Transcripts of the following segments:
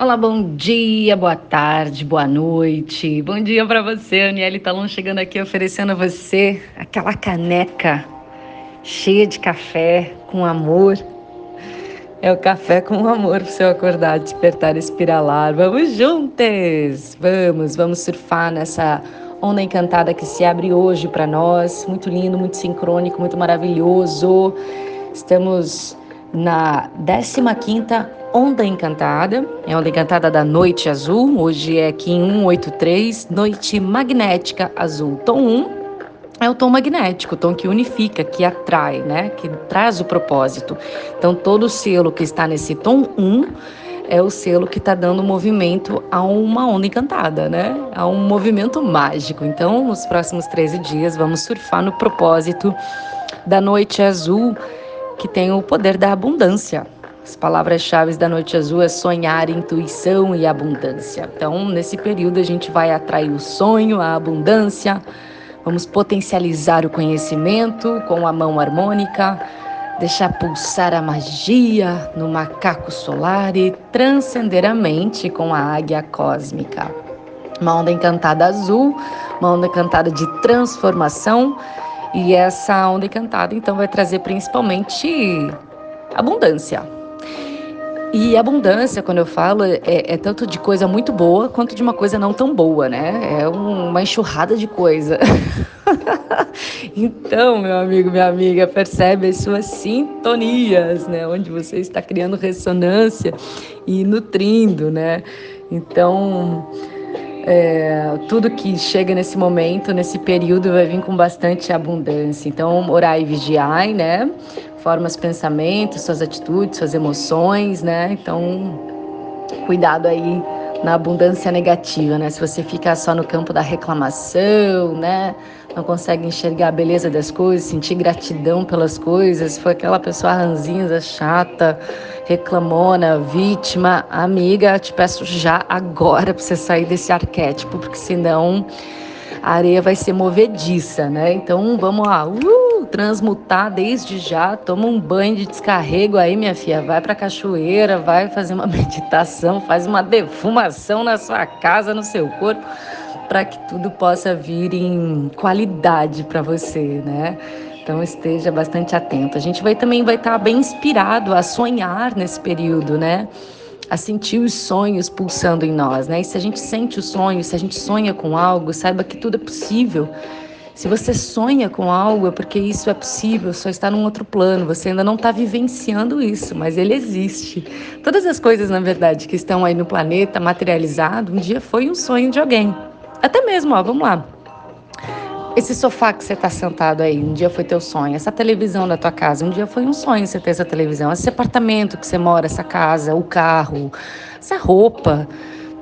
Olá, bom dia, boa tarde, boa noite. Bom dia para você, Aniele Talon chegando aqui oferecendo a você aquela caneca cheia de café com amor. É o café com amor para você acordar, despertar, espiralar. Vamos juntas! Vamos, vamos surfar nessa onda encantada que se abre hoje para nós. Muito lindo, muito sincrônico, muito maravilhoso. Estamos na 15ª Onda Encantada, é a Onda Encantada da Noite Azul, hoje é em 183, Noite Magnética Azul, tom 1, é o tom magnético, o tom que unifica, que atrai, né, que traz o propósito. Então, todo selo que está nesse tom 1 é o selo que está dando movimento a uma onda encantada, né, a um movimento mágico. Então, nos próximos 13 dias, vamos surfar no propósito da Noite Azul, que tem o poder da abundância. As palavras-chave da Noite Azul é sonhar, intuição e abundância. Então, nesse período, a gente vai atrair o sonho, a abundância, vamos potencializar o conhecimento com a mão harmônica, deixar pulsar a magia no macaco solar e transcender a mente com a águia cósmica. Uma onda encantada azul, uma onda encantada de transformação. E essa onda encantada, então, vai trazer principalmente abundância e abundância, quando eu falo, é, é, tanto de coisa muito boa quanto de uma coisa não tão boa, né? É uma enxurrada de coisa. então, meu amigo, minha amiga, percebe as suas sintonias, né? Onde você está criando ressonância e nutrindo, né? Então, é, tudo que chega nesse momento, nesse período, vai vir com bastante abundância. Então, orar e vigiar, né? forma os pensamentos, suas atitudes, suas emoções, né? Então, cuidado aí na abundância negativa, né? Se você ficar só no campo da reclamação, né? Não consegue enxergar a beleza das coisas, sentir gratidão pelas coisas, foi aquela pessoa ranzinza, chata, reclamona, vítima, amiga, te peço já agora para você sair desse arquétipo, porque senão a areia vai ser movediça, né? Então vamos lá, uh, transmutar desde já, toma um banho de descarrego aí, minha filha, vai pra cachoeira, vai fazer uma meditação, faz uma defumação na sua casa, no seu corpo, para que tudo possa vir em qualidade para você, né? Então esteja bastante atento. A gente vai também vai estar tá bem inspirado a sonhar nesse período, né? a sentir os sonhos pulsando em nós, né? E se a gente sente o sonho, se a gente sonha com algo, saiba que tudo é possível. Se você sonha com algo, é porque isso é possível, só está num outro plano, você ainda não está vivenciando isso, mas ele existe. Todas as coisas, na verdade, que estão aí no planeta materializado, um dia foi um sonho de alguém. Até mesmo, ó, vamos lá. Esse sofá que você está sentado aí, um dia foi teu sonho. Essa televisão da tua casa, um dia foi um sonho você ter essa televisão. Esse apartamento que você mora, essa casa, o carro, essa roupa.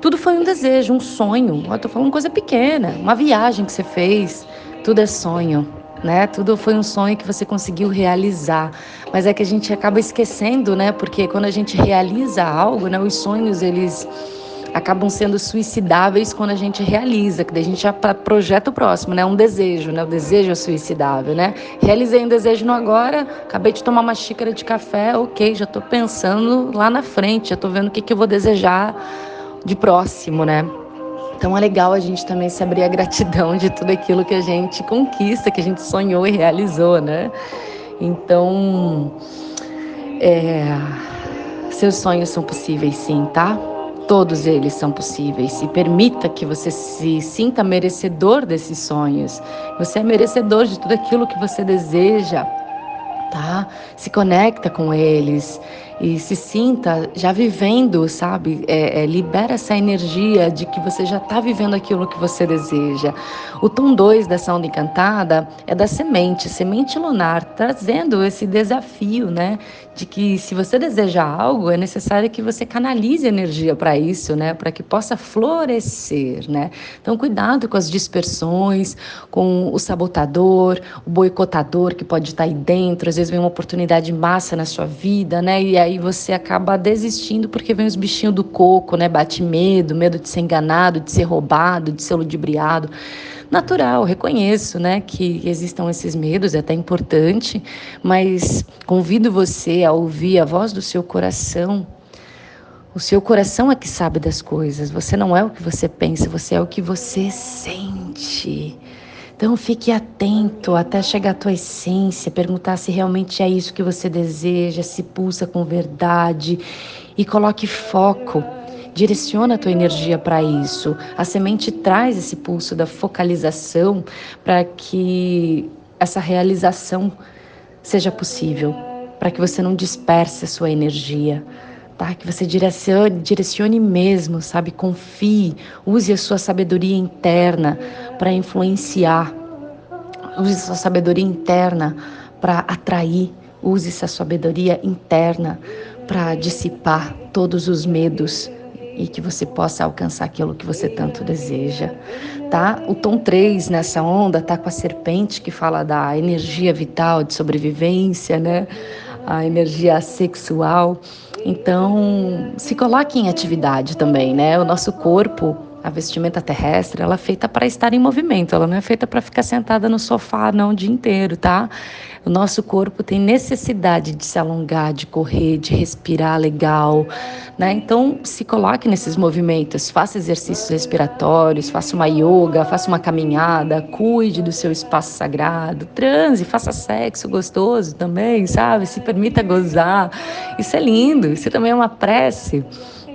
Tudo foi um desejo, um sonho. Eu tô falando coisa pequena, uma viagem que você fez. Tudo é sonho, né? Tudo foi um sonho que você conseguiu realizar. Mas é que a gente acaba esquecendo, né? Porque quando a gente realiza algo, né? Os sonhos, eles acabam sendo suicidáveis quando a gente realiza, que daí a gente já projeta o próximo, né? Um desejo, né? O desejo é suicidável, né? Realizei um desejo no agora, acabei de tomar uma xícara de café, ok, já estou pensando lá na frente, já estou vendo o que, que eu vou desejar de próximo, né? Então é legal a gente também se abrir a gratidão de tudo aquilo que a gente conquista, que a gente sonhou e realizou, né? Então, é, seus sonhos são possíveis sim, tá? Todos eles são possíveis e permita que você se sinta merecedor desses sonhos. Você é merecedor de tudo aquilo que você deseja, tá? Se conecta com eles e se sinta já vivendo, sabe? É, é, libera essa energia de que você já está vivendo aquilo que você deseja. O tom 2 dessa onda encantada é da semente, semente lunar, trazendo esse desafio, né? De que se você deseja algo, é necessário que você canalize energia para isso, né? Para que possa florescer, né? Então, cuidado com as dispersões, com o sabotador, o boicotador que pode estar tá aí dentro. Às vezes vem uma oportunidade massa na sua vida, né? E aí aí você acaba desistindo porque vem os bichinhos do coco, né? Bate medo, medo de ser enganado, de ser roubado, de ser ludibriado. Natural, reconheço, né, que existam esses medos, é até importante, mas convido você a ouvir a voz do seu coração O seu coração é que sabe das coisas. Você não é o que você pensa, você é o que você sente. Então fique atento até chegar à tua essência, perguntar se realmente é isso que você deseja, se pulsa com verdade e coloque foco. Direciona a tua energia para isso. A semente traz esse pulso da focalização para que essa realização seja possível, para que você não disperse a sua energia tá? Que você direcione, direcione mesmo, sabe? Confie, use a sua sabedoria interna para influenciar, use a sua sabedoria interna para atrair, use essa sabedoria interna para dissipar todos os medos e que você possa alcançar aquilo que você tanto deseja, tá? O tom 3 nessa onda tá com a serpente que fala da energia vital de sobrevivência, né? A energia sexual. Então, se coloque em atividade também, né? O nosso corpo, a vestimenta terrestre, ela é feita para estar em movimento, ela não é feita para ficar sentada no sofá não o dia inteiro, tá? O nosso corpo tem necessidade de se alongar, de correr, de respirar legal, né? Então, se coloque nesses movimentos, faça exercícios respiratórios, faça uma yoga, faça uma caminhada, cuide do seu espaço sagrado, transe, faça sexo gostoso também, sabe? Se permita gozar. Isso é lindo, isso também é uma prece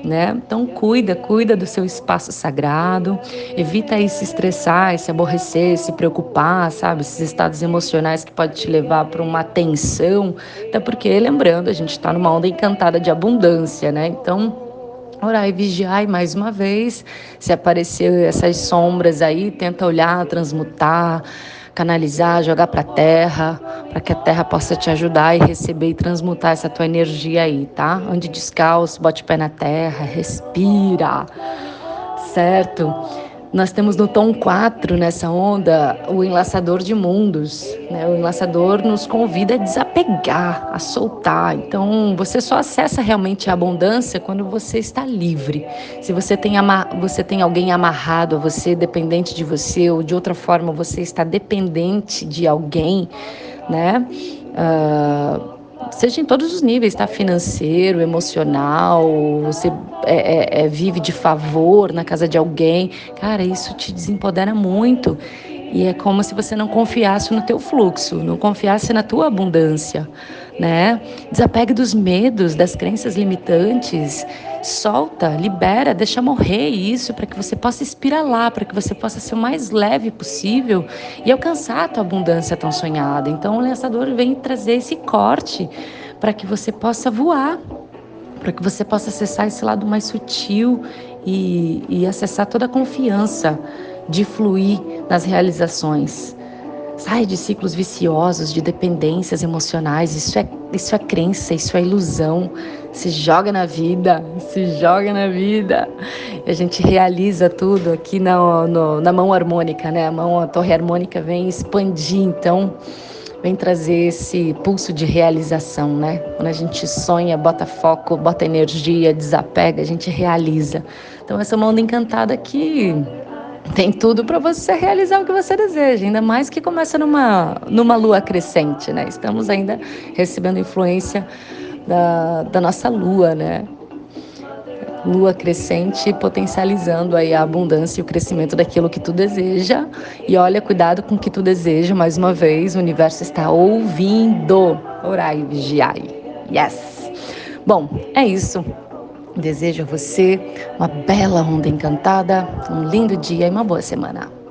né? Então cuida, cuida do seu espaço sagrado, evita aí se estressar, se aborrecer, se preocupar, sabe? Esses estados emocionais que pode te levar para uma tensão, até porque lembrando, a gente está numa onda encantada de abundância, né? Então orar e vigiar mais uma vez, se aparecer essas sombras aí, tenta olhar, transmutar, canalizar, jogar para a terra, para que a terra possa te ajudar e receber e transmutar essa tua energia aí, tá? Ande descalço, bote o pé na terra, respira, certo? Nós temos no tom 4, nessa onda, o enlaçador de mundos. Né? O enlaçador nos convida a desapegar, a soltar. Então, você só acessa realmente a abundância quando você está livre. Se você tem, você tem alguém amarrado a você, dependente de você, ou de outra forma você está dependente de alguém, né? Uh, seja em todos os níveis, tá? Financeiro, emocional, você é, é, é, vive de favor na casa de alguém. Cara, isso te desempodera muito. E é como se você não confiasse no teu fluxo, não confiasse na tua abundância, né? Desapegue dos medos, das crenças limitantes, solta, libera, deixa morrer isso para que você possa espiralar, para que você possa ser o mais leve possível e alcançar a tua abundância tão sonhada. Então o lançador vem trazer esse corte para que você possa voar, para que você possa acessar esse lado mais sutil e, e acessar toda a confiança de fluir nas realizações. Sai de ciclos viciosos, de dependências emocionais. Isso é, isso é crença, isso é ilusão. Se joga na vida, se joga na vida. E a gente realiza tudo aqui na, no, na mão harmônica, né? A mão, a torre harmônica vem expandir, então vem trazer esse pulso de realização, né? Quando a gente sonha, bota foco, bota energia, desapega, a gente realiza. Então essa onda encantada que tem tudo para você realizar o que você deseja, ainda mais que começa numa, numa lua crescente, né? Estamos ainda recebendo influência da, da nossa lua, né? Lua crescente potencializando aí a abundância e o crescimento daquilo que tu deseja. E olha, cuidado com o que tu deseja, mais uma vez, o universo está ouvindo. Orai vigiai. Yes! Bom, é isso. Desejo a você uma bela onda encantada, um lindo dia e uma boa semana.